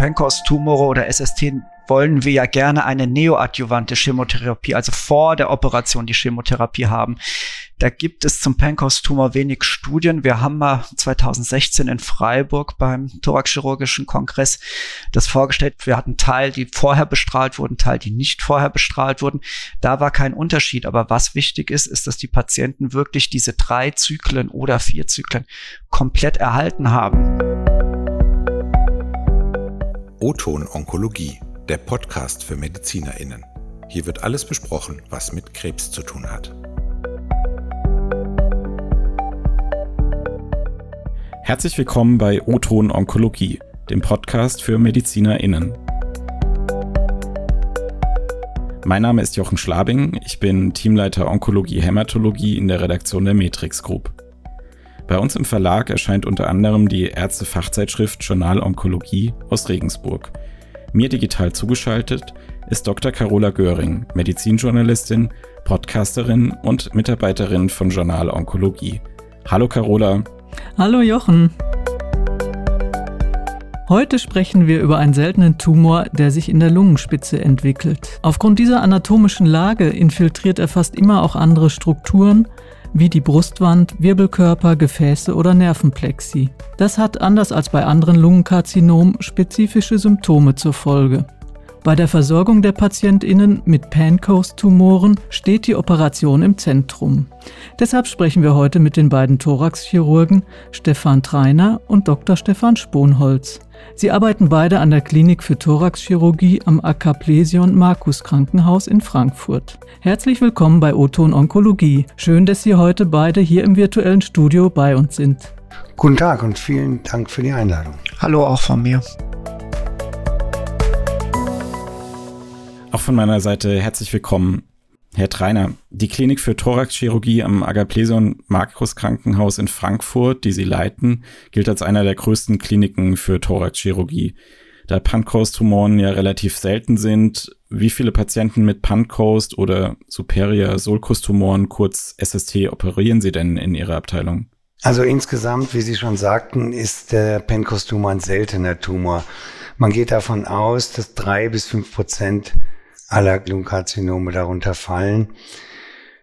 Pancoast-Tumore oder SST wollen wir ja gerne eine neoadjuvante Chemotherapie, also vor der Operation die Chemotherapie haben. Da gibt es zum Pancoast-Tumor wenig Studien. Wir haben mal 2016 in Freiburg beim Thoraxchirurgischen Kongress das vorgestellt. Wir hatten Teil, die vorher bestrahlt wurden, Teil, die nicht vorher bestrahlt wurden. Da war kein Unterschied. Aber was wichtig ist, ist, dass die Patienten wirklich diese drei Zyklen oder vier Zyklen komplett erhalten haben. O-Ton Onkologie, der Podcast für MedizinerInnen. Hier wird alles besprochen, was mit Krebs zu tun hat. Herzlich willkommen bei O-Ton Onkologie, dem Podcast für MedizinerInnen. Mein Name ist Jochen Schlabing, ich bin Teamleiter Onkologie Hämatologie in der Redaktion der Matrix Group. Bei uns im Verlag erscheint unter anderem die Ärzte-Fachzeitschrift Journal Onkologie aus Regensburg. Mir digital zugeschaltet ist Dr. Carola Göring, Medizinjournalistin, Podcasterin und Mitarbeiterin von Journal Onkologie. Hallo Carola. Hallo Jochen. Heute sprechen wir über einen seltenen Tumor, der sich in der Lungenspitze entwickelt. Aufgrund dieser anatomischen Lage infiltriert er fast immer auch andere Strukturen, wie die Brustwand, Wirbelkörper, Gefäße oder Nervenplexi. Das hat anders als bei anderen Lungenkarzinomen spezifische Symptome zur Folge. Bei der Versorgung der PatientInnen mit Pancoast-Tumoren steht die Operation im Zentrum. Deshalb sprechen wir heute mit den beiden Thoraxchirurgen Stefan Treiner und Dr. Stefan Sponholz. Sie arbeiten beide an der Klinik für Thoraxchirurgie am Akaplesion Markus Krankenhaus in Frankfurt. Herzlich willkommen bei Oton Onkologie. Schön, dass Sie heute beide hier im virtuellen Studio bei uns sind. Guten Tag und vielen Dank für die Einladung. Hallo auch von mir. Auch von meiner Seite herzlich willkommen, Herr Treiner. Die Klinik für Thoraxchirurgie am Agaplesion Markus Krankenhaus in Frankfurt, die Sie leiten, gilt als einer der größten Kliniken für Thoraxchirurgie. Da Pancoast-Tumoren ja relativ selten sind, wie viele Patienten mit Pancoast oder Superior Sulcus-Tumoren, kurz SST, operieren Sie denn in Ihrer Abteilung? Also insgesamt, wie Sie schon sagten, ist der Pancoast-Tumor ein seltener Tumor. Man geht davon aus, dass drei bis fünf Prozent aller Lungenkarzinome darunter fallen.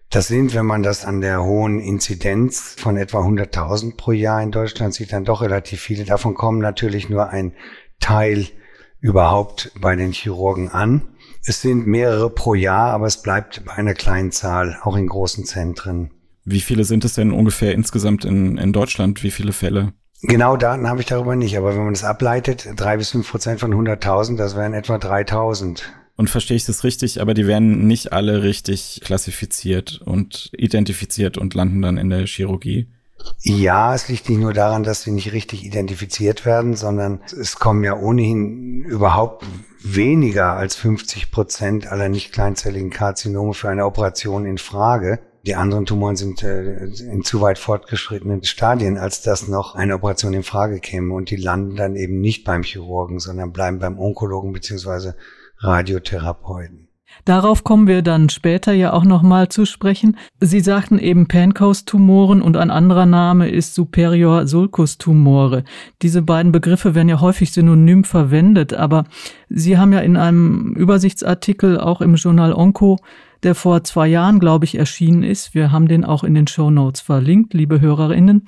Das sind, wenn man das an der hohen Inzidenz von etwa 100.000 pro Jahr in Deutschland sieht, dann doch relativ viele. Davon kommen natürlich nur ein Teil überhaupt bei den Chirurgen an. Es sind mehrere pro Jahr, aber es bleibt bei einer kleinen Zahl, auch in großen Zentren. Wie viele sind es denn ungefähr insgesamt in, in Deutschland? Wie viele Fälle? Genau Daten habe ich darüber nicht, aber wenn man das ableitet, drei bis fünf Prozent von 100.000, das wären etwa 3.000. Und verstehe ich das richtig, aber die werden nicht alle richtig klassifiziert und identifiziert und landen dann in der Chirurgie. Ja, es liegt nicht nur daran, dass sie nicht richtig identifiziert werden, sondern es kommen ja ohnehin überhaupt weniger als 50 Prozent aller nicht kleinzelligen Karzinome für eine Operation in Frage. Die anderen Tumoren sind äh, in zu weit fortgeschrittenen Stadien, als dass noch eine Operation in Frage käme. Und die landen dann eben nicht beim Chirurgen, sondern bleiben beim Onkologen beziehungsweise Radiotherapeuten. Darauf kommen wir dann später ja auch nochmal zu sprechen. Sie sagten eben Pancoast-Tumoren und ein anderer Name ist Superior Sulcus-Tumore. Diese beiden Begriffe werden ja häufig synonym verwendet, aber Sie haben ja in einem Übersichtsartikel auch im Journal Onco der vor zwei Jahren, glaube ich, erschienen ist. Wir haben den auch in den Show Notes verlinkt, liebe Hörerinnen.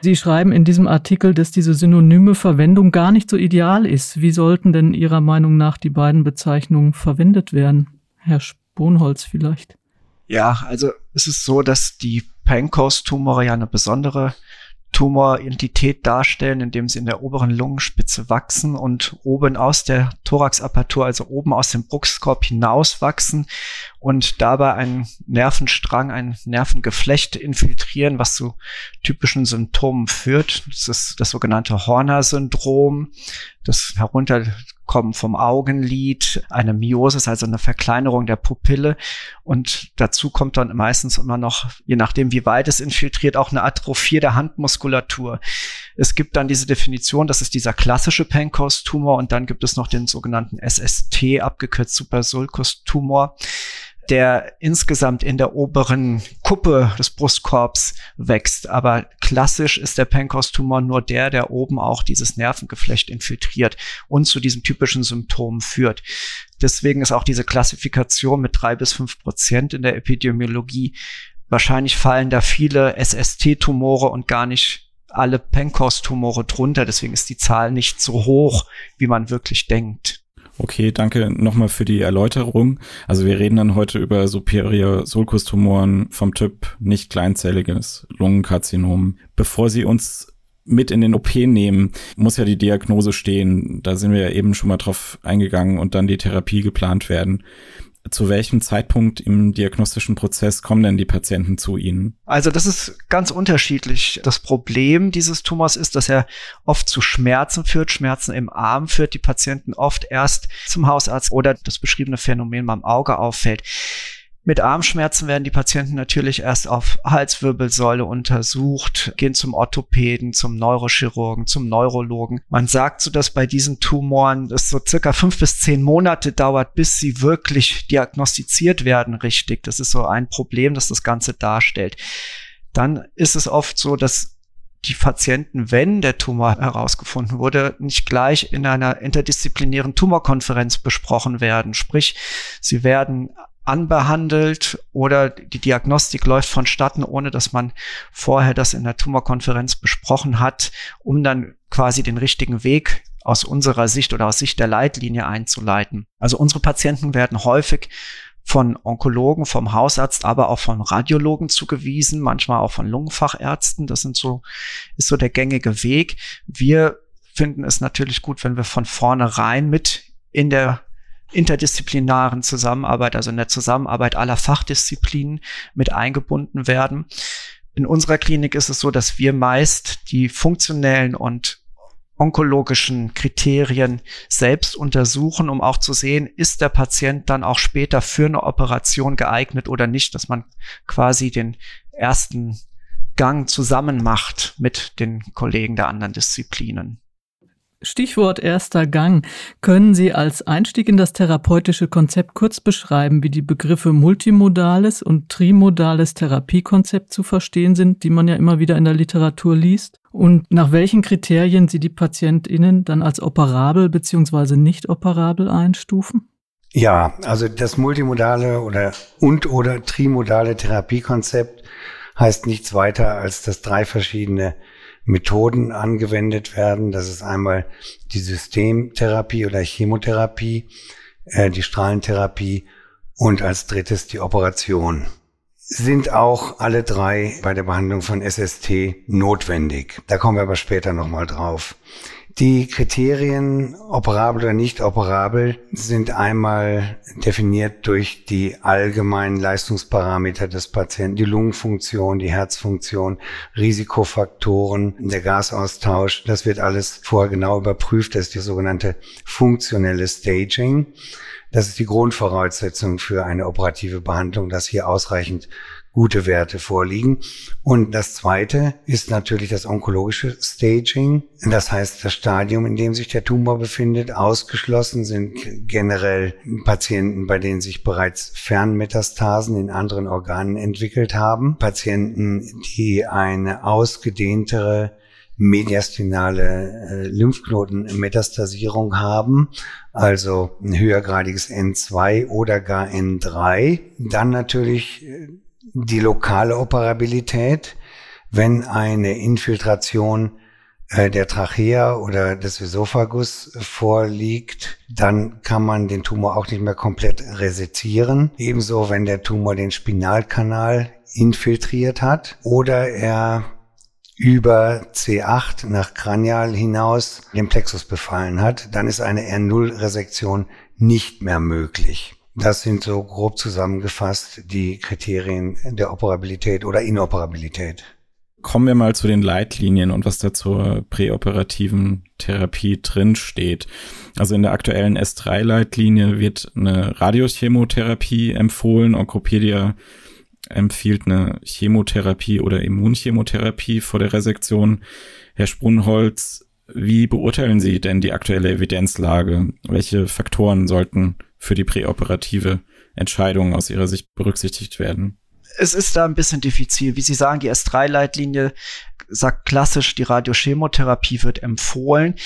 Sie schreiben in diesem Artikel, dass diese synonyme Verwendung gar nicht so ideal ist. Wie sollten denn Ihrer Meinung nach die beiden Bezeichnungen verwendet werden? Herr Sponholz vielleicht. Ja, also es ist so, dass die Pancoast-Tumore ja eine besondere Tumorentität darstellen, indem sie in der oberen Lungenspitze wachsen und oben aus der Thoraxapertur, also oben aus dem Bruchskorb hinauswachsen und dabei einen Nervenstrang, ein Nervengeflecht infiltrieren, was zu typischen Symptomen führt. Das ist das sogenannte Horner-Syndrom, das herunter kommen vom Augenlid, eine Miosis, also eine Verkleinerung der Pupille. Und dazu kommt dann meistens immer noch, je nachdem wie weit es infiltriert, auch eine Atrophie der Handmuskulatur. Es gibt dann diese Definition, das ist dieser klassische Pancoast-Tumor und dann gibt es noch den sogenannten SST, abgekürzt Supersulcus-Tumor. Der insgesamt in der oberen Kuppe des Brustkorbs wächst. Aber klassisch ist der Pankreas-Tumor nur der, der oben auch dieses Nervengeflecht infiltriert und zu diesem typischen Symptom führt. Deswegen ist auch diese Klassifikation mit drei bis fünf Prozent in der Epidemiologie. Wahrscheinlich fallen da viele SST-Tumore und gar nicht alle Pankreas-Tumore drunter. Deswegen ist die Zahl nicht so hoch, wie man wirklich denkt. Okay, danke nochmal für die Erläuterung. Also wir reden dann heute über Superior Sulcus Tumoren vom Typ nicht kleinzelliges Lungenkarzinom. Bevor Sie uns mit in den OP nehmen, muss ja die Diagnose stehen. Da sind wir ja eben schon mal drauf eingegangen und dann die Therapie geplant werden zu welchem Zeitpunkt im diagnostischen Prozess kommen denn die Patienten zu Ihnen? Also das ist ganz unterschiedlich. Das Problem dieses Tumors ist, dass er oft zu Schmerzen führt, Schmerzen im Arm führt, die Patienten oft erst zum Hausarzt oder das beschriebene Phänomen beim Auge auffällt. Mit Armschmerzen werden die Patienten natürlich erst auf Halswirbelsäule untersucht, gehen zum Orthopäden, zum Neurochirurgen, zum Neurologen. Man sagt so, dass bei diesen Tumoren es so circa fünf bis zehn Monate dauert, bis sie wirklich diagnostiziert werden, richtig. Das ist so ein Problem, das das Ganze darstellt. Dann ist es oft so, dass die Patienten, wenn der Tumor herausgefunden wurde, nicht gleich in einer interdisziplinären Tumorkonferenz besprochen werden. Sprich, sie werden anbehandelt oder die Diagnostik läuft vonstatten, ohne dass man vorher das in der Tumorkonferenz besprochen hat, um dann quasi den richtigen Weg aus unserer Sicht oder aus Sicht der Leitlinie einzuleiten. Also unsere Patienten werden häufig von Onkologen, vom Hausarzt, aber auch von Radiologen zugewiesen, manchmal auch von Lungenfachärzten. Das sind so, ist so der gängige Weg. Wir finden es natürlich gut, wenn wir von vornherein mit in der interdisziplinaren Zusammenarbeit, also in der Zusammenarbeit aller Fachdisziplinen mit eingebunden werden. In unserer Klinik ist es so, dass wir meist die funktionellen und onkologischen Kriterien selbst untersuchen, um auch zu sehen, ist der Patient dann auch später für eine Operation geeignet oder nicht, dass man quasi den ersten Gang zusammen macht mit den Kollegen der anderen Disziplinen. Stichwort erster Gang. Können Sie als Einstieg in das therapeutische Konzept kurz beschreiben, wie die Begriffe multimodales und trimodales Therapiekonzept zu verstehen sind, die man ja immer wieder in der Literatur liest? Und nach welchen Kriterien Sie die PatientInnen dann als operabel bzw. nicht operabel einstufen? Ja, also das multimodale oder und oder trimodale Therapiekonzept heißt nichts weiter als, dass drei verschiedene Methoden angewendet werden. Das ist einmal die Systemtherapie oder Chemotherapie, äh, die Strahlentherapie und als drittes die Operation. Sind auch alle drei bei der Behandlung von SST notwendig. Da kommen wir aber später nochmal drauf. Die Kriterien, operabel oder nicht operabel, sind einmal definiert durch die allgemeinen Leistungsparameter des Patienten, die Lungenfunktion, die Herzfunktion, Risikofaktoren, der Gasaustausch. Das wird alles vorher genau überprüft. Das ist die sogenannte funktionelle Staging. Das ist die Grundvoraussetzung für eine operative Behandlung, dass hier ausreichend gute Werte vorliegen. Und das zweite ist natürlich das onkologische Staging. Das heißt, das Stadium, in dem sich der Tumor befindet. Ausgeschlossen sind generell Patienten, bei denen sich bereits Fernmetastasen in anderen Organen entwickelt haben. Patienten, die eine ausgedehntere mediastinale äh, Lymphknotenmetastasierung haben, also ein höhergradiges N2 oder gar N3. Dann natürlich äh, die lokale Operabilität, wenn eine Infiltration äh, der Trachea oder des Esophagus vorliegt, dann kann man den Tumor auch nicht mehr komplett resezieren. Ebenso, wenn der Tumor den Spinalkanal infiltriert hat oder er über C8 nach Kranial hinaus den Plexus befallen hat, dann ist eine R0-Resektion nicht mehr möglich. Das sind so grob zusammengefasst die Kriterien der Operabilität oder Inoperabilität. Kommen wir mal zu den Leitlinien und was da zur präoperativen Therapie drin steht. Also in der aktuellen S3-Leitlinie wird eine Radiochemotherapie empfohlen. Onkopedia empfiehlt eine Chemotherapie oder Immunchemotherapie vor der Resektion. Herr Sprunholz, wie beurteilen Sie denn die aktuelle Evidenzlage? Welche Faktoren sollten für die präoperative Entscheidungen aus Ihrer Sicht berücksichtigt werden? Es ist da ein bisschen diffizil. Wie Sie sagen, die S3-Leitlinie sagt klassisch, die Radiochemotherapie wird empfohlen.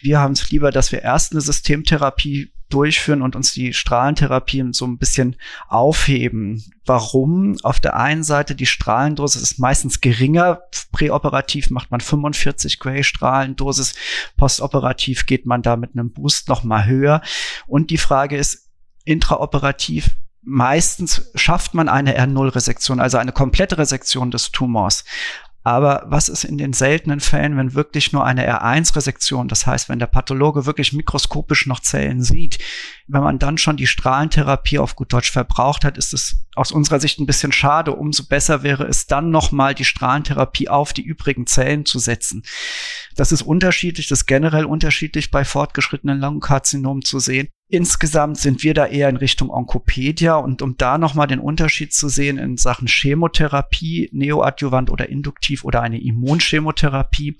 Wir haben es lieber, dass wir erst eine Systemtherapie durchführen und uns die Strahlentherapien so ein bisschen aufheben. Warum? Auf der einen Seite die Strahlendosis ist meistens geringer. Präoperativ macht man 45 Gray Strahlendosis. Postoperativ geht man da mit einem Boost noch mal höher. Und die Frage ist, intraoperativ meistens schafft man eine R0-Resektion, also eine komplette Resektion des Tumors. Aber was ist in den seltenen Fällen, wenn wirklich nur eine R1-Resektion, das heißt, wenn der Pathologe wirklich mikroskopisch noch Zellen sieht, wenn man dann schon die Strahlentherapie auf gut Deutsch verbraucht hat, ist es aus unserer Sicht ein bisschen schade. Umso besser wäre es dann nochmal die Strahlentherapie auf die übrigen Zellen zu setzen. Das ist unterschiedlich, das ist generell unterschiedlich bei fortgeschrittenen Lungenkarzinomen zu sehen. Insgesamt sind wir da eher in Richtung Onkopedia und um da nochmal den Unterschied zu sehen in Sachen Chemotherapie, neoadjuvant oder induktiv oder eine Immunchemotherapie,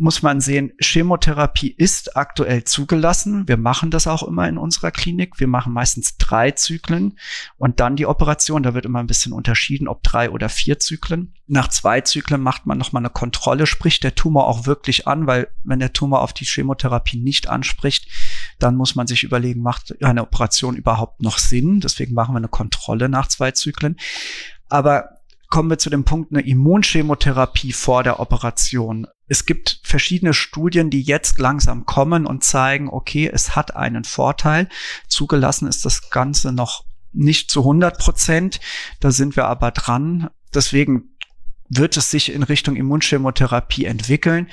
muss man sehen, Chemotherapie ist aktuell zugelassen. Wir machen das auch immer in unserer Klinik. Wir machen meistens drei Zyklen und dann die Operation. Da wird immer ein bisschen unterschieden, ob drei oder vier Zyklen. Nach zwei Zyklen macht man nochmal eine Kontrolle, spricht der Tumor auch wirklich an, weil wenn der Tumor auf die Chemotherapie nicht anspricht, dann muss man sich überlegen, macht eine Operation überhaupt noch Sinn? Deswegen machen wir eine Kontrolle nach zwei Zyklen. Aber kommen wir zu dem Punkt eine Immunchemotherapie vor der Operation. Es gibt verschiedene Studien, die jetzt langsam kommen und zeigen, okay, es hat einen Vorteil. Zugelassen ist das Ganze noch nicht zu 100 Prozent. Da sind wir aber dran. Deswegen wird es sich in Richtung Immunchemotherapie entwickeln.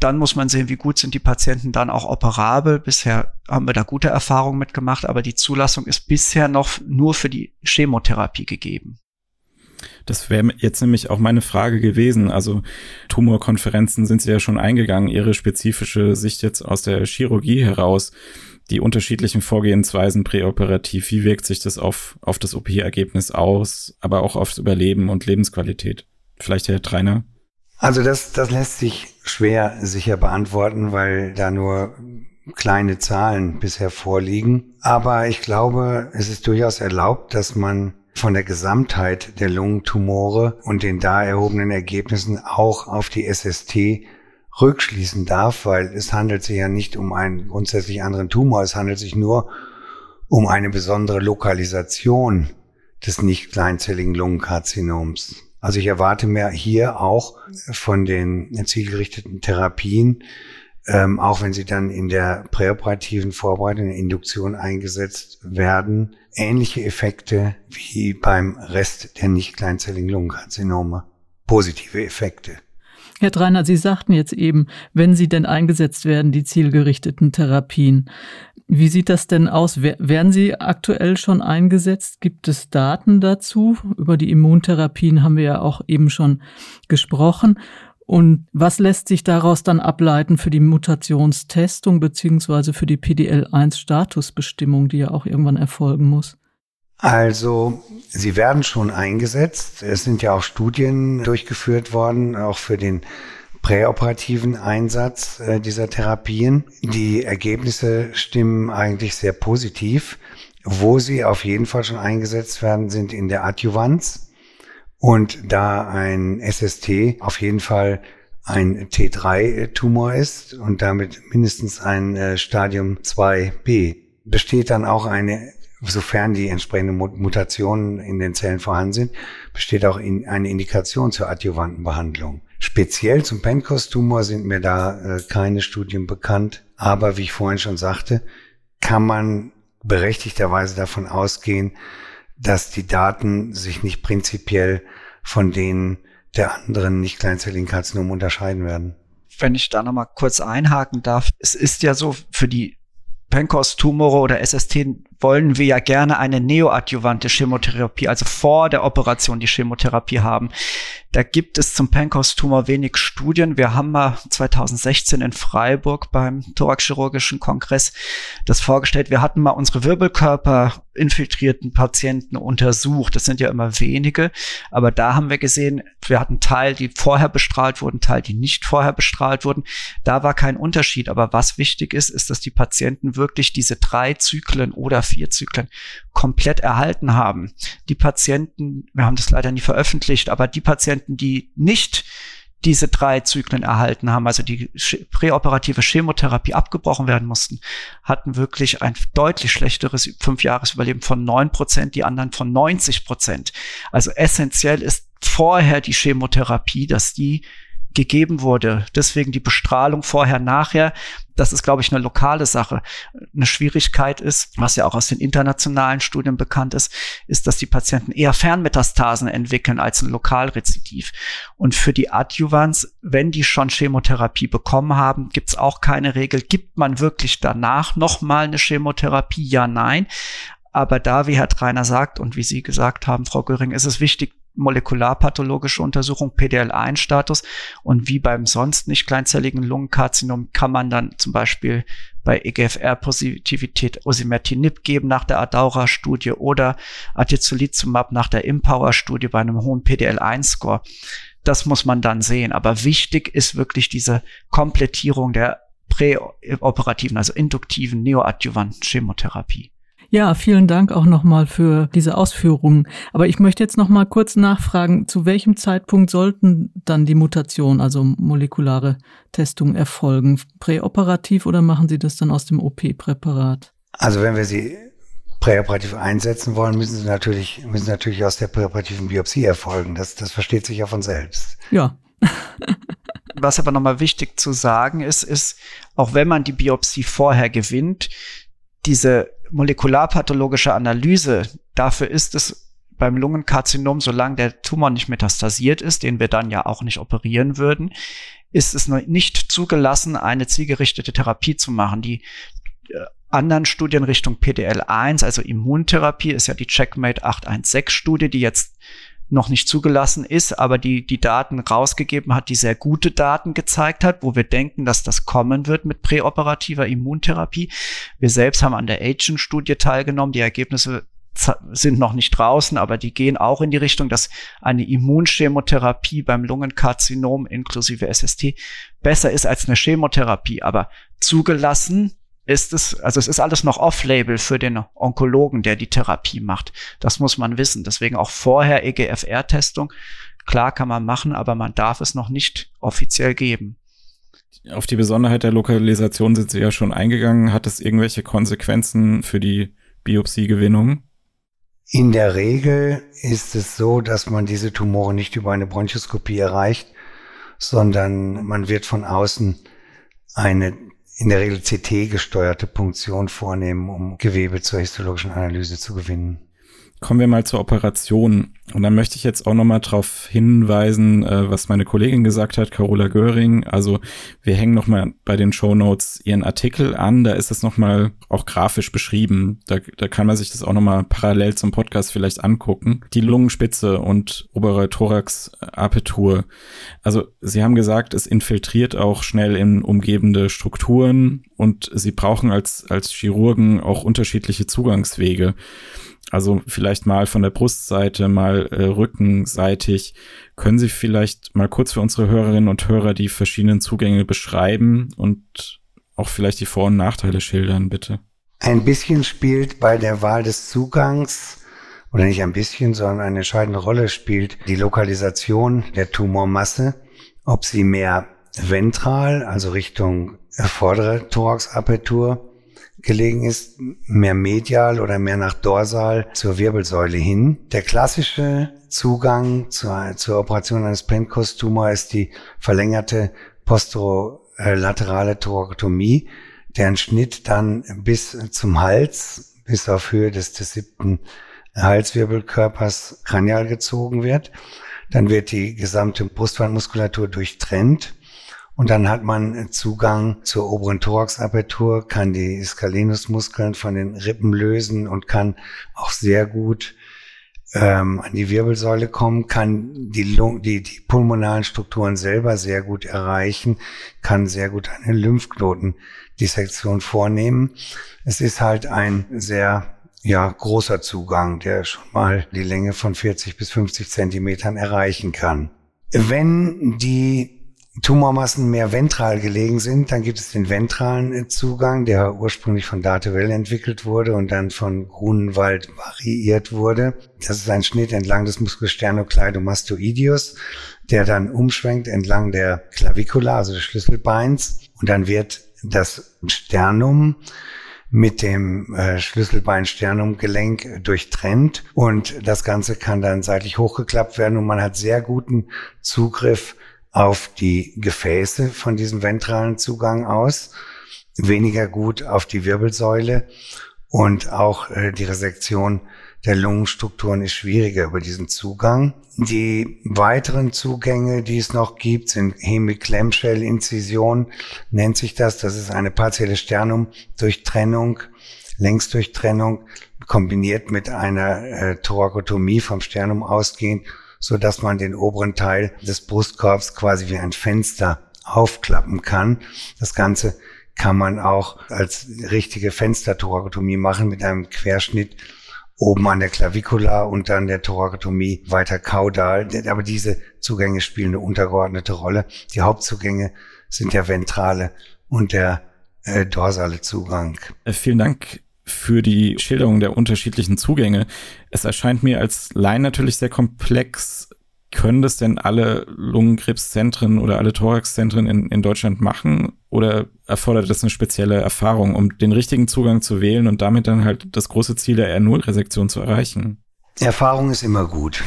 Dann muss man sehen, wie gut sind die Patienten dann auch operabel. Bisher haben wir da gute Erfahrungen mitgemacht, aber die Zulassung ist bisher noch nur für die Chemotherapie gegeben. Das wäre jetzt nämlich auch meine Frage gewesen. Also Tumorkonferenzen sind Sie ja schon eingegangen, Ihre spezifische Sicht jetzt aus der Chirurgie heraus, die unterschiedlichen Vorgehensweisen präoperativ, wie wirkt sich das auf, auf das OP-Ergebnis aus, aber auch aufs Überleben und Lebensqualität? Vielleicht Herr Treiner? Also das, das lässt sich schwer sicher beantworten, weil da nur kleine Zahlen bisher vorliegen. Aber ich glaube, es ist durchaus erlaubt, dass man von der Gesamtheit der Lungentumore und den da erhobenen Ergebnissen auch auf die SST rückschließen darf, weil es handelt sich ja nicht um einen grundsätzlich anderen Tumor, es handelt sich nur um eine besondere Lokalisation des nicht kleinzelligen Lungenkarzinoms. Also ich erwarte mir hier auch von den zielgerichteten Therapien ähm, auch wenn sie dann in der präoperativen Vorbereitung, in der Induktion eingesetzt werden, ähnliche Effekte wie beim Rest der nicht kleinzelligen Lungenkarzinome. Positive Effekte. Herr Dreiner, Sie sagten jetzt eben, wenn sie denn eingesetzt werden, die zielgerichteten Therapien. Wie sieht das denn aus? Werden sie aktuell schon eingesetzt? Gibt es Daten dazu? Über die Immuntherapien haben wir ja auch eben schon gesprochen. Und was lässt sich daraus dann ableiten für die Mutationstestung beziehungsweise für die PDL1-Statusbestimmung, die ja auch irgendwann erfolgen muss? Also, sie werden schon eingesetzt. Es sind ja auch Studien durchgeführt worden, auch für den präoperativen Einsatz äh, dieser Therapien. Die Ergebnisse stimmen eigentlich sehr positiv. Wo sie auf jeden Fall schon eingesetzt werden, sind in der Adjuvanz. Und da ein SST auf jeden Fall ein T3-Tumor ist und damit mindestens ein äh, Stadium 2b, besteht dann auch eine, sofern die entsprechenden Mutationen in den Zellen vorhanden sind, besteht auch eine Indikation zur adjuvanten Behandlung. Speziell zum Pencos-Tumor sind mir da äh, keine Studien bekannt, aber wie ich vorhin schon sagte, kann man berechtigterweise davon ausgehen, dass die Daten sich nicht prinzipiell von denen der anderen nicht kleinzelligen Karzinomen unterscheiden werden. Wenn ich da nochmal kurz einhaken darf, es ist ja so, für die Pencos-Tumore oder SST wollen wir ja gerne eine neoadjuvante Chemotherapie, also vor der Operation die Chemotherapie haben. Da gibt es zum Pencos-Tumor wenig Studien. Wir haben mal 2016 in Freiburg beim thoraxchirurgischen Kongress das vorgestellt. Wir hatten mal unsere Wirbelkörper infiltrierten Patienten untersucht. Das sind ja immer wenige. Aber da haben wir gesehen, wir hatten Teil, die vorher bestrahlt wurden, Teil, die nicht vorher bestrahlt wurden. Da war kein Unterschied. Aber was wichtig ist, ist, dass die Patienten wirklich diese drei Zyklen oder vier Zyklen komplett erhalten haben. Die Patienten, wir haben das leider nie veröffentlicht, aber die Patienten, die nicht diese drei Zyklen erhalten haben, also die präoperative Chemotherapie abgebrochen werden mussten, hatten wirklich ein deutlich schlechteres Fünfjahresüberleben von neun Prozent, die anderen von 90 Prozent. Also essentiell ist vorher die Chemotherapie, dass die gegeben wurde. Deswegen die Bestrahlung vorher, nachher. Das ist, glaube ich, eine lokale Sache. Eine Schwierigkeit ist, was ja auch aus den internationalen Studien bekannt ist, ist, dass die Patienten eher Fernmetastasen entwickeln als ein Lokalrezidiv. Und für die Adjuvans, wenn die schon Chemotherapie bekommen haben, gibt es auch keine Regel. Gibt man wirklich danach nochmal eine Chemotherapie? Ja, nein. Aber da, wie Herr Treiner sagt und wie Sie gesagt haben, Frau Göring, ist es wichtig, molekularpathologische Untersuchung, PDL1-Status. Und wie beim sonst nicht kleinzelligen Lungenkarzinom kann man dann zum Beispiel bei EGFR-Positivität Osimertinib geben nach der Adaura-Studie oder Atezolizumab nach der Empower-Studie bei einem hohen PDL1-Score. Das muss man dann sehen. Aber wichtig ist wirklich diese Komplettierung der präoperativen, also induktiven neoadjuvanten Chemotherapie. Ja, vielen Dank auch nochmal für diese Ausführungen. Aber ich möchte jetzt nochmal kurz nachfragen, zu welchem Zeitpunkt sollten dann die Mutationen, also molekulare Testungen erfolgen? Präoperativ oder machen Sie das dann aus dem OP-Präparat? Also wenn wir sie präoperativ einsetzen wollen, müssen sie natürlich, müssen natürlich aus der präoperativen Biopsie erfolgen. Das, das versteht sich ja von selbst. Ja. Was aber nochmal wichtig zu sagen ist, ist, auch wenn man die Biopsie vorher gewinnt, diese molekularpathologische Analyse, dafür ist es beim Lungenkarzinom, solange der Tumor nicht metastasiert ist, den wir dann ja auch nicht operieren würden, ist es nicht zugelassen, eine zielgerichtete Therapie zu machen. Die äh, anderen Studien Richtung PDL1, also Immuntherapie, ist ja die Checkmate 816 Studie, die jetzt noch nicht zugelassen ist, aber die die Daten rausgegeben hat, die sehr gute Daten gezeigt hat, wo wir denken, dass das kommen wird mit präoperativer Immuntherapie. Wir selbst haben an der Agent-Studie teilgenommen. Die Ergebnisse sind noch nicht draußen, aber die gehen auch in die Richtung, dass eine Immunchemotherapie beim Lungenkarzinom inklusive SST besser ist als eine Chemotherapie. Aber zugelassen ist es, also es ist alles noch off-label für den Onkologen, der die Therapie macht. Das muss man wissen. Deswegen auch vorher EGFR-Testung. Klar kann man machen, aber man darf es noch nicht offiziell geben. Auf die Besonderheit der Lokalisation sind Sie ja schon eingegangen. Hat es irgendwelche Konsequenzen für die Biopsiegewinnung? In der Regel ist es so, dass man diese Tumore nicht über eine Bronchoskopie erreicht, sondern man wird von außen eine in der Regel CT-gesteuerte Punktion vornehmen, um Gewebe zur histologischen Analyse zu gewinnen. Kommen wir mal zur Operation. Und da möchte ich jetzt auch nochmal darauf hinweisen, äh, was meine Kollegin gesagt hat, Carola Göring. Also wir hängen nochmal bei den Show Notes ihren Artikel an. Da ist es nochmal auch grafisch beschrieben. Da, da kann man sich das auch nochmal parallel zum Podcast vielleicht angucken. Die Lungenspitze und obere Thoraxapertur. Also Sie haben gesagt, es infiltriert auch schnell in umgebende Strukturen und Sie brauchen als, als Chirurgen auch unterschiedliche Zugangswege. Also vielleicht mal von der Brustseite, mal äh, rückenseitig. Können Sie vielleicht mal kurz für unsere Hörerinnen und Hörer die verschiedenen Zugänge beschreiben und auch vielleicht die Vor- und Nachteile schildern, bitte? Ein bisschen spielt bei der Wahl des Zugangs oder nicht ein bisschen, sondern eine entscheidende Rolle spielt die Lokalisation der Tumormasse, ob sie mehr ventral, also Richtung vordere Thoraxapertur gelegen ist, mehr medial oder mehr nach dorsal zur Wirbelsäule hin. Der klassische Zugang zur, zur Operation eines Pencos-Tumor ist die verlängerte posterolaterale Thorakotomie, deren Schnitt dann bis zum Hals, bis auf Höhe des, des siebten Halswirbelkörpers kranial gezogen wird. Dann wird die gesamte Brustwandmuskulatur durchtrennt und dann hat man Zugang zur oberen Thoraxapertur, kann die Scalenusmuskeln von den Rippen lösen und kann auch sehr gut ähm, an die Wirbelsäule kommen, kann die, Lung die, die pulmonalen Strukturen selber sehr gut erreichen, kann sehr gut eine Lymphknotendissektion vornehmen. Es ist halt ein sehr ja, großer Zugang, der schon mal die Länge von 40 bis 50 Zentimetern erreichen kann. Wenn die Tumormassen mehr ventral gelegen sind, dann gibt es den ventralen Zugang, der ursprünglich von Dartewell entwickelt wurde und dann von Grunenwald variiert wurde. Das ist ein Schnitt entlang des Musculus sternocleidomastoideus, der dann umschwenkt entlang der Clavicula, also des Schlüsselbeins. Und dann wird das Sternum mit dem äh, Schlüsselbein-Sternum-Gelenk durchtrennt und das Ganze kann dann seitlich hochgeklappt werden und man hat sehr guten Zugriff auf die Gefäße von diesem ventralen Zugang aus, weniger gut auf die Wirbelsäule und auch äh, die Resektion der Lungenstrukturen ist schwieriger über diesen Zugang. Die weiteren Zugänge, die es noch gibt, sind Hemiklemschell-Inzision, nennt sich das. Das ist eine partielle Sternum-Durchtrennung, Längsdurchtrennung, kombiniert mit einer äh, Thorakotomie vom Sternum ausgehend so dass man den oberen Teil des Brustkorbs quasi wie ein Fenster aufklappen kann. Das Ganze kann man auch als richtige Fenstertorakotomie machen mit einem Querschnitt oben an der Klavikula und dann der Thorakotomie weiter kaudal. Aber diese Zugänge spielen eine untergeordnete Rolle. Die Hauptzugänge sind der ventrale und der äh, dorsale Zugang. Äh, vielen Dank für die Schilderung der unterschiedlichen Zugänge. Es erscheint mir als Laien natürlich sehr komplex. Können das denn alle Lungenkrebszentren oder alle Thoraxzentren in, in Deutschland machen? Oder erfordert das eine spezielle Erfahrung, um den richtigen Zugang zu wählen und damit dann halt das große Ziel der R0-Resektion zu erreichen? Erfahrung ist immer gut.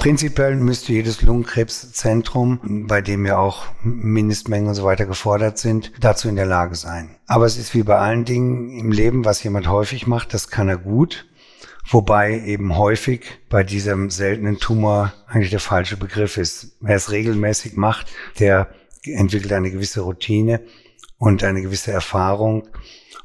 Prinzipiell müsste jedes Lungenkrebszentrum, bei dem ja auch Mindestmengen und so weiter gefordert sind, dazu in der Lage sein. Aber es ist wie bei allen Dingen im Leben, was jemand häufig macht, das kann er gut. Wobei eben häufig bei diesem seltenen Tumor eigentlich der falsche Begriff ist. Wer es regelmäßig macht, der entwickelt eine gewisse Routine und eine gewisse Erfahrung.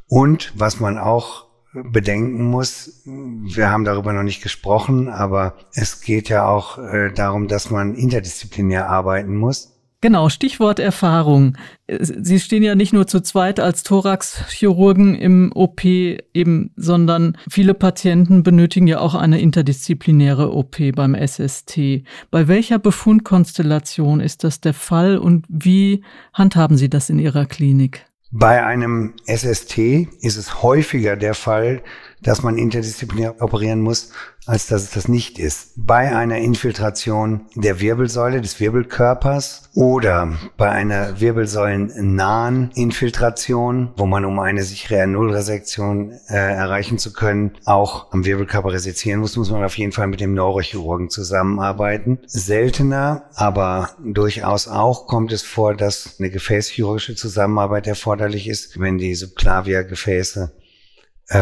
Und was man auch bedenken muss. Wir haben darüber noch nicht gesprochen, aber es geht ja auch äh, darum, dass man interdisziplinär arbeiten muss. Genau, Stichwort Erfahrung. Sie stehen ja nicht nur zu zweit als Thoraxchirurgen im OP eben, sondern viele Patienten benötigen ja auch eine interdisziplinäre OP beim SST. Bei welcher Befundkonstellation ist das der Fall und wie handhaben Sie das in Ihrer Klinik? Bei einem SST ist es häufiger der Fall, dass man interdisziplinär operieren muss, als dass es das nicht ist. Bei einer Infiltration der Wirbelsäule, des Wirbelkörpers oder bei einer wirbelsäulennahen Infiltration, wo man um eine sichere Nullresektion äh, erreichen zu können, auch am Wirbelkörper resizieren muss, muss man auf jeden Fall mit dem Neurochirurgen zusammenarbeiten. Seltener, aber durchaus auch kommt es vor, dass eine gefäßchirurgische Zusammenarbeit erforderlich ist, wenn die Subclavia-Gefäße äh,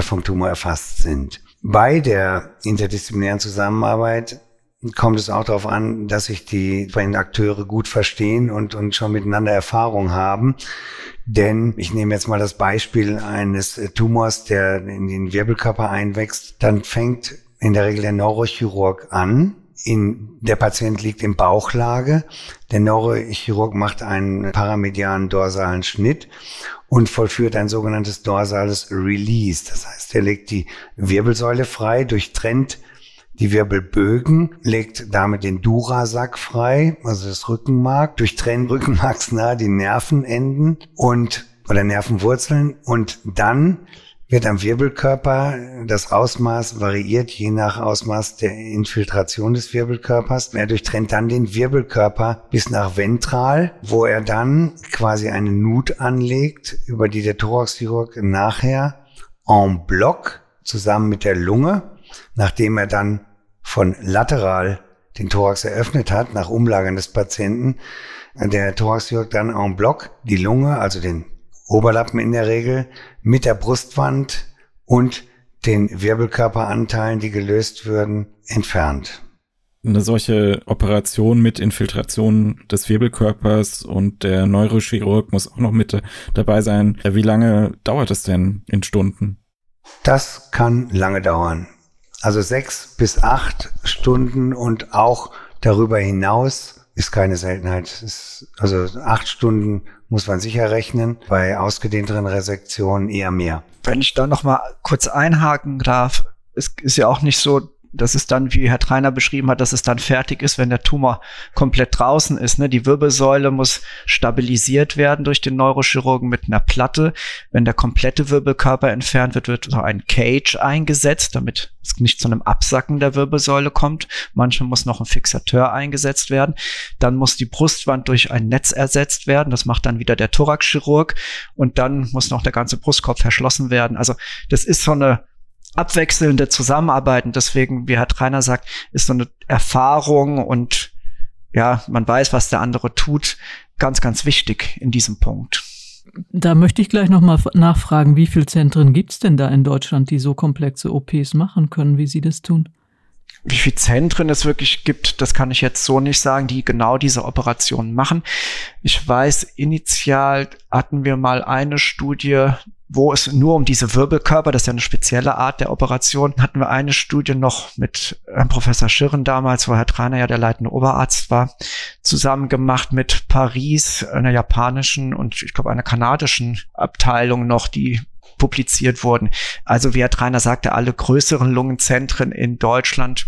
vom Tumor erfasst sind. Bei der interdisziplinären Zusammenarbeit kommt es auch darauf an, dass sich die beiden Akteure gut verstehen und, und schon miteinander Erfahrung haben. Denn ich nehme jetzt mal das Beispiel eines Tumors, der in den Wirbelkörper einwächst. Dann fängt in der Regel der Neurochirurg an, in, der Patient liegt in Bauchlage. Der Neurochirurg macht einen paramedialen dorsalen Schnitt und vollführt ein sogenanntes dorsales Release. Das heißt, er legt die Wirbelsäule frei, durchtrennt die Wirbelbögen, legt damit den Durasack frei, also das Rückenmark, durchtrennt rückenmarksnah die Nervenenden und oder Nervenwurzeln und dann wird am Wirbelkörper das Ausmaß variiert je nach Ausmaß der Infiltration des Wirbelkörpers. Er durchtrennt dann den Wirbelkörper bis nach ventral, wo er dann quasi eine Nut anlegt, über die der Thoraxchirurg nachher en bloc zusammen mit der Lunge, nachdem er dann von lateral den Thorax eröffnet hat, nach Umlagern des Patienten, der Thoraxchirurg dann en bloc die Lunge, also den Oberlappen in der Regel, mit der Brustwand und den Wirbelkörperanteilen, die gelöst würden, entfernt. Eine solche Operation mit Infiltration des Wirbelkörpers und der Neurochirurg muss auch noch mit dabei sein. Wie lange dauert es denn in Stunden? Das kann lange dauern. Also sechs bis acht Stunden und auch darüber hinaus ist keine Seltenheit. Ist, also acht Stunden muss man sicher rechnen, bei ausgedehnteren Resektionen eher mehr. Wenn ich da noch mal kurz einhaken darf, es ist ja auch nicht so, das ist dann, wie Herr Treiner beschrieben hat, dass es dann fertig ist, wenn der Tumor komplett draußen ist. Ne? Die Wirbelsäule muss stabilisiert werden durch den Neurochirurgen mit einer Platte. Wenn der komplette Wirbelkörper entfernt wird, wird so ein Cage eingesetzt, damit es nicht zu einem Absacken der Wirbelsäule kommt. Manchmal muss noch ein Fixateur eingesetzt werden. Dann muss die Brustwand durch ein Netz ersetzt werden. Das macht dann wieder der Thoraxchirurg. Und dann muss noch der ganze Brustkorb verschlossen werden. Also das ist so eine abwechselnde Zusammenarbeit. Und deswegen, wie Herr Treiner sagt, ist so eine Erfahrung und ja, man weiß, was der andere tut, ganz, ganz wichtig in diesem Punkt. Da möchte ich gleich nochmal nachfragen, wie viele Zentren gibt es denn da in Deutschland, die so komplexe OPs machen können, wie Sie das tun? Wie viele Zentren es wirklich gibt, das kann ich jetzt so nicht sagen, die genau diese Operationen machen. Ich weiß, initial hatten wir mal eine Studie, wo es nur um diese Wirbelkörper, das ist ja eine spezielle Art der Operation, hatten wir eine Studie noch mit äh, Professor Schirren damals, wo Herr Trainer ja der leitende Oberarzt war, zusammen gemacht mit Paris, einer japanischen und ich glaube einer kanadischen Abteilung noch, die publiziert wurden. Also wie Herr Trainer sagte, alle größeren Lungenzentren in Deutschland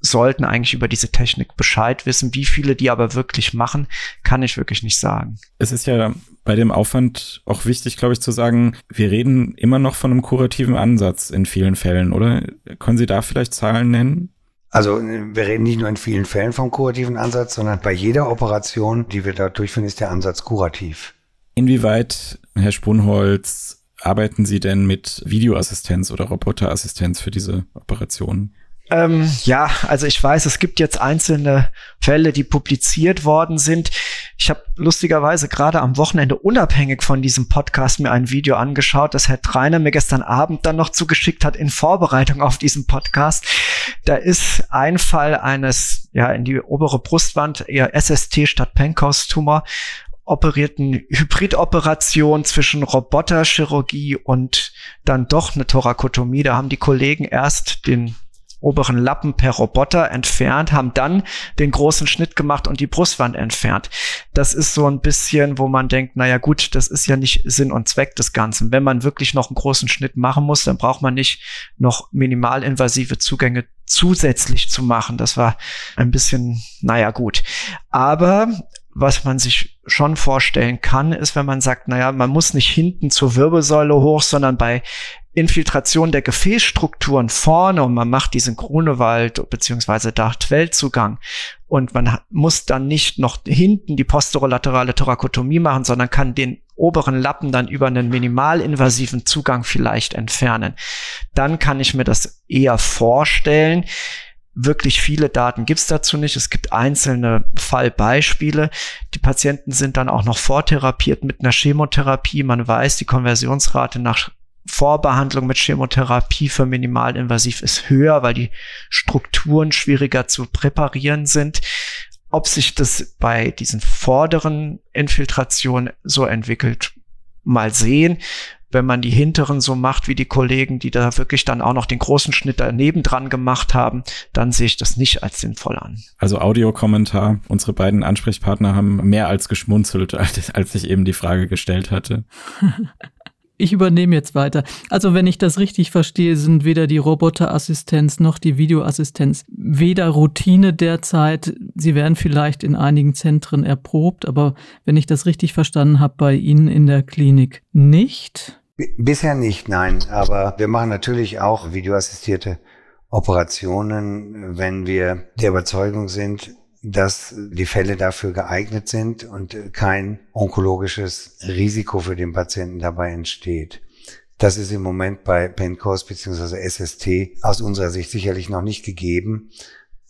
sollten eigentlich über diese Technik Bescheid wissen. Wie viele die aber wirklich machen, kann ich wirklich nicht sagen. Es ist ja bei dem Aufwand auch wichtig, glaube ich, zu sagen, wir reden immer noch von einem kurativen Ansatz in vielen Fällen, oder? Können Sie da vielleicht Zahlen nennen? Also wir reden nicht nur in vielen Fällen vom kurativen Ansatz, sondern bei jeder Operation, die wir da durchführen, ist der Ansatz kurativ. Inwieweit, Herr Spunholz, arbeiten Sie denn mit Videoassistenz oder Roboterassistenz für diese Operationen? Ähm, ja, also ich weiß, es gibt jetzt einzelne Fälle, die publiziert worden sind. Ich habe lustigerweise gerade am Wochenende unabhängig von diesem Podcast mir ein Video angeschaut, das Herr Treiner mir gestern Abend dann noch zugeschickt hat in Vorbereitung auf diesen Podcast. Da ist ein Fall eines, ja, in die obere Brustwand, eher SST statt Penckhaus-Tumor operierten Hybridoperation zwischen Roboterchirurgie und dann doch eine Thorakotomie. Da haben die Kollegen erst den oberen Lappen per Roboter entfernt, haben dann den großen Schnitt gemacht und die Brustwand entfernt. Das ist so ein bisschen, wo man denkt, naja gut, das ist ja nicht Sinn und Zweck des Ganzen. Wenn man wirklich noch einen großen Schnitt machen muss, dann braucht man nicht noch minimalinvasive Zugänge zusätzlich zu machen. Das war ein bisschen, naja gut. Aber was man sich schon vorstellen kann, ist, wenn man sagt, naja, man muss nicht hinten zur Wirbelsäule hoch, sondern bei Infiltration der Gefäßstrukturen vorne und man macht diesen Grunewald beziehungsweise Dachtweltzugang und man muss dann nicht noch hinten die posterolaterale Thorakotomie machen, sondern kann den oberen Lappen dann über einen minimalinvasiven Zugang vielleicht entfernen. Dann kann ich mir das eher vorstellen. Wirklich viele Daten gibt's dazu nicht. Es gibt einzelne Fallbeispiele. Die Patienten sind dann auch noch vortherapiert mit einer Chemotherapie. Man weiß, die Konversionsrate nach Vorbehandlung mit Chemotherapie für minimalinvasiv ist höher, weil die Strukturen schwieriger zu präparieren sind. Ob sich das bei diesen vorderen Infiltrationen so entwickelt, mal sehen. Wenn man die hinteren so macht wie die Kollegen, die da wirklich dann auch noch den großen Schnitt daneben dran gemacht haben, dann sehe ich das nicht als sinnvoll an. Also Audiokommentar. Unsere beiden Ansprechpartner haben mehr als geschmunzelt, als, als ich eben die Frage gestellt hatte. Ich übernehme jetzt weiter. Also wenn ich das richtig verstehe, sind weder die Roboterassistenz noch die Videoassistenz weder Routine derzeit. Sie werden vielleicht in einigen Zentren erprobt, aber wenn ich das richtig verstanden habe, bei Ihnen in der Klinik nicht. Bisher nicht, nein. Aber wir machen natürlich auch videoassistierte Operationen, wenn wir der Überzeugung sind, dass die Fälle dafür geeignet sind und kein onkologisches Risiko für den Patienten dabei entsteht. Das ist im Moment bei Pencos bzw. SST aus unserer Sicht sicherlich noch nicht gegeben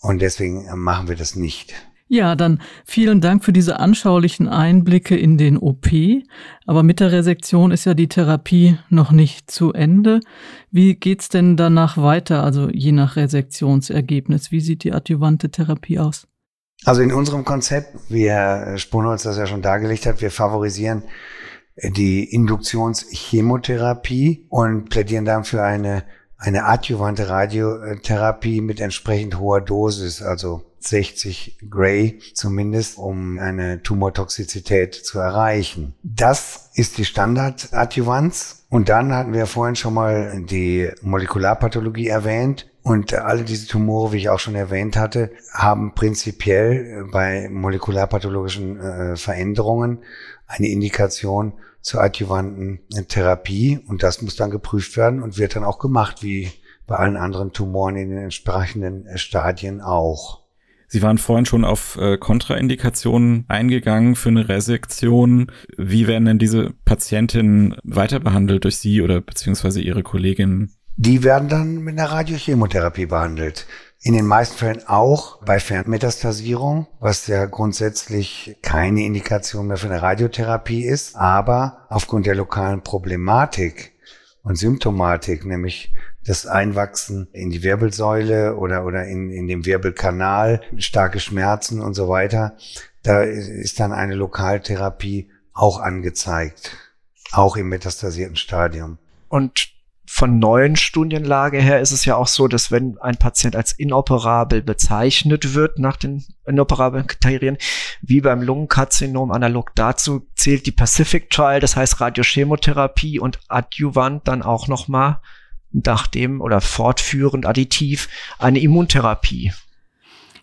und deswegen machen wir das nicht. Ja, dann vielen Dank für diese anschaulichen Einblicke in den OP. Aber mit der Resektion ist ja die Therapie noch nicht zu Ende. Wie geht's denn danach weiter, also je nach Resektionsergebnis? Wie sieht die adjuvante Therapie aus? Also in unserem Konzept, wie Herr Spunholz das ja schon dargelegt hat, wir favorisieren die Induktionschemotherapie und plädieren dann für eine, eine adjuvante Radiotherapie mit entsprechend hoher Dosis, also 60 Gray zumindest, um eine Tumortoxizität zu erreichen. Das ist die Standardadjuvanz. Und dann hatten wir vorhin schon mal die Molekularpathologie erwähnt. Und alle diese Tumore, wie ich auch schon erwähnt hatte, haben prinzipiell bei molekularpathologischen äh, Veränderungen eine Indikation zur adjuvanten Therapie. Und das muss dann geprüft werden und wird dann auch gemacht, wie bei allen anderen Tumoren in den entsprechenden Stadien auch. Sie waren vorhin schon auf äh, Kontraindikationen eingegangen für eine Resektion. Wie werden denn diese Patientinnen weiter behandelt durch Sie oder beziehungsweise Ihre Kolleginnen? Die werden dann mit einer Radiochemotherapie behandelt. In den meisten Fällen auch bei Fernmetastasierung, was ja grundsätzlich keine Indikation mehr für eine Radiotherapie ist. Aber aufgrund der lokalen Problematik und Symptomatik, nämlich das Einwachsen in die Wirbelsäule oder, oder in, in dem Wirbelkanal, starke Schmerzen und so weiter. Da ist dann eine Lokaltherapie auch angezeigt, auch im metastasierten Stadium. Und von neuen Studienlage her ist es ja auch so, dass wenn ein Patient als inoperabel bezeichnet wird nach den inoperablen Kriterien, wie beim Lungenkarzinom analog dazu zählt die Pacific Trial, das heißt Radiochemotherapie und Adjuvant dann auch nochmal nachdem oder fortführend additiv eine Immuntherapie.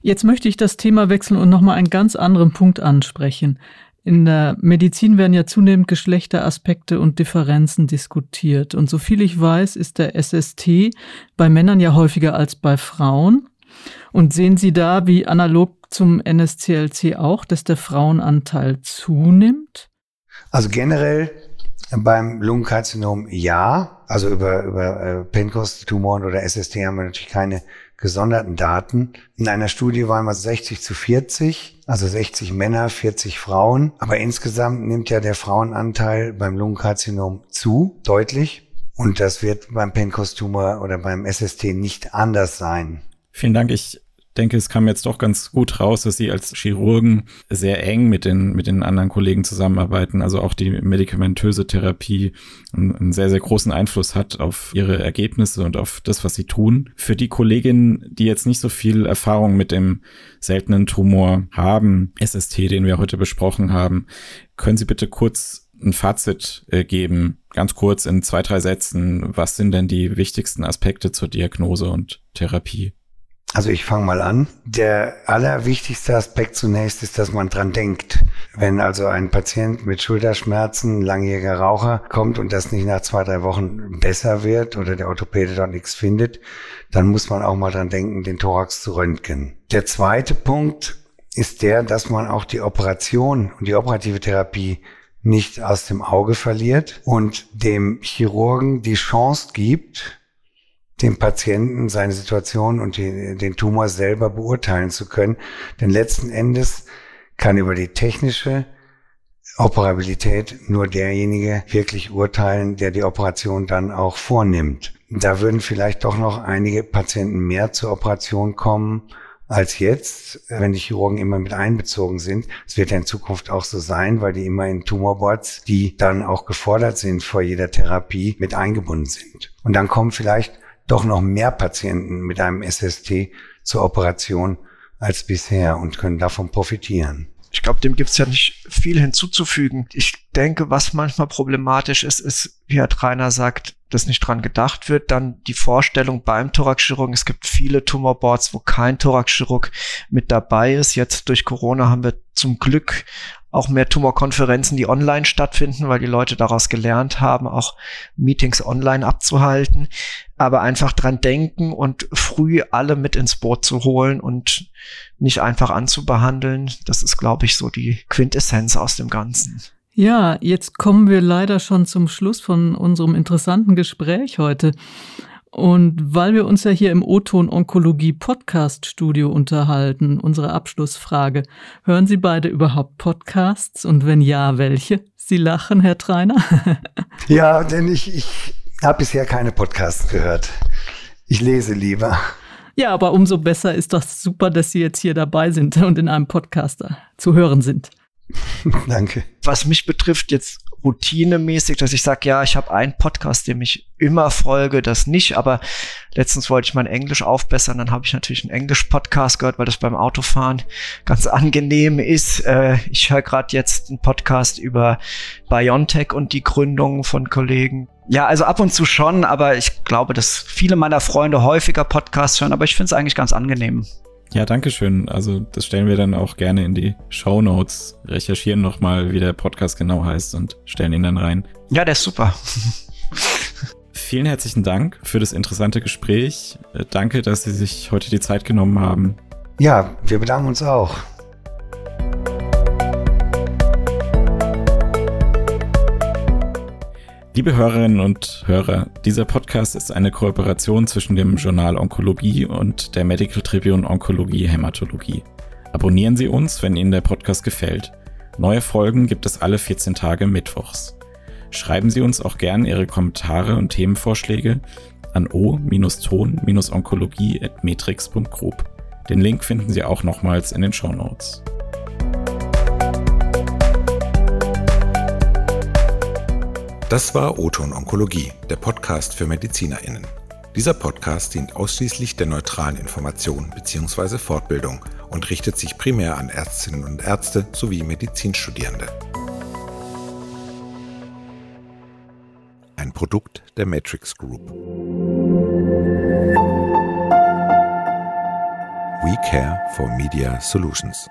Jetzt möchte ich das Thema wechseln und nochmal einen ganz anderen Punkt ansprechen. In der Medizin werden ja zunehmend Geschlechteraspekte und Differenzen diskutiert. Und soviel ich weiß, ist der SST bei Männern ja häufiger als bei Frauen. Und sehen Sie da, wie analog zum NSCLC auch, dass der Frauenanteil zunimmt? Also generell beim Lungenkarzinom ja. Also über, über äh, Pencos-Tumoren oder SST haben wir natürlich keine gesonderten Daten. In einer Studie waren wir 60 zu 40, also 60 Männer, 40 Frauen. Aber insgesamt nimmt ja der Frauenanteil beim Lungenkarzinom zu, deutlich. Und das wird beim Pencos-Tumor oder beim SST nicht anders sein. Vielen Dank. Ich denke, es kam jetzt doch ganz gut raus, dass Sie als Chirurgen sehr eng mit den, mit den anderen Kollegen zusammenarbeiten. Also auch die medikamentöse Therapie einen, sehr, sehr großen Einfluss hat auf Ihre Ergebnisse und auf das, was Sie tun. Für die Kolleginnen, die jetzt nicht so viel Erfahrung mit dem seltenen Tumor haben, SST, den wir heute besprochen haben, können Sie bitte kurz ein Fazit äh, geben, ganz kurz in zwei, drei Sätzen. Was sind denn die wichtigsten Aspekte zur Diagnose und Therapie? Also ich fange mal an. Der allerwichtigste Aspekt zunächst ist, dass man dran denkt. Wenn also ein Patient mit Schulterschmerzen, langjähriger Raucher kommt und das nicht nach zwei, drei Wochen besser wird oder der Orthopäde dort nichts findet, dann muss man auch mal dran denken, den Thorax zu röntgen. Der zweite Punkt ist der, dass man auch die Operation und die operative Therapie nicht aus dem Auge verliert und dem Chirurgen die Chance gibt, dem Patienten seine Situation und die, den Tumor selber beurteilen zu können. Denn letzten Endes kann über die technische Operabilität nur derjenige wirklich urteilen, der die Operation dann auch vornimmt. Da würden vielleicht doch noch einige Patienten mehr zur Operation kommen als jetzt, wenn die Chirurgen immer mit einbezogen sind. Es wird ja in Zukunft auch so sein, weil die immer in Tumorboards, die dann auch gefordert sind vor jeder Therapie, mit eingebunden sind. Und dann kommen vielleicht doch noch mehr Patienten mit einem SST zur Operation als bisher und können davon profitieren. Ich glaube, dem gibt's ja nicht viel hinzuzufügen. Ich denke, was manchmal problematisch ist, ist, wie Herr Treiner sagt, dass nicht dran gedacht wird. Dann die Vorstellung beim Thoraxchirurgen. Es gibt viele Tumorboards, wo kein Thoraxchirurg mit dabei ist. Jetzt durch Corona haben wir zum Glück auch mehr Tumorkonferenzen, die online stattfinden, weil die Leute daraus gelernt haben, auch Meetings online abzuhalten. Aber einfach dran denken und früh alle mit ins Boot zu holen und nicht einfach anzubehandeln. Das ist, glaube ich, so die Quintessenz aus dem Ganzen. Ja, jetzt kommen wir leider schon zum Schluss von unserem interessanten Gespräch heute. Und weil wir uns ja hier im O-Ton Onkologie Podcast Studio unterhalten, unsere Abschlussfrage. Hören Sie beide überhaupt Podcasts? Und wenn ja, welche? Sie lachen, Herr Treiner? ja, denn ich, ich habe bisher keine Podcasts gehört. Ich lese lieber. Ja, aber umso besser ist das super, dass Sie jetzt hier dabei sind und in einem Podcaster zu hören sind. Danke. Was mich betrifft, jetzt routinemäßig, dass ich sage, ja, ich habe einen Podcast, dem ich immer folge, das nicht, aber letztens wollte ich mein Englisch aufbessern, dann habe ich natürlich einen Englisch-Podcast gehört, weil das beim Autofahren ganz angenehm ist. Äh, ich höre gerade jetzt einen Podcast über BioNTech und die Gründung von Kollegen Ja, also ab und zu schon, aber ich glaube, dass viele meiner Freunde häufiger Podcasts hören, aber ich finde es eigentlich ganz angenehm. Ja, danke schön. Also das stellen wir dann auch gerne in die Show Notes. Recherchieren nochmal, wie der Podcast genau heißt und stellen ihn dann rein. Ja, der ist super. Vielen herzlichen Dank für das interessante Gespräch. Äh, danke, dass Sie sich heute die Zeit genommen haben. Ja, wir bedanken uns auch. Liebe Hörerinnen und Hörer, dieser Podcast ist eine Kooperation zwischen dem Journal Onkologie und der Medical Tribune Onkologie Hämatologie. Abonnieren Sie uns, wenn Ihnen der Podcast gefällt. Neue Folgen gibt es alle 14 Tage mittwochs. Schreiben Sie uns auch gern Ihre Kommentare und Themenvorschläge an o-ton-onkologie.metrix.group. Den Link finden Sie auch nochmals in den Show Notes. Das war Oton Onkologie, der Podcast für MedizinerInnen. Dieser Podcast dient ausschließlich der neutralen Information bzw. Fortbildung und richtet sich primär an Ärztinnen und Ärzte sowie Medizinstudierende. Ein Produkt der Matrix Group. We care for Media Solutions.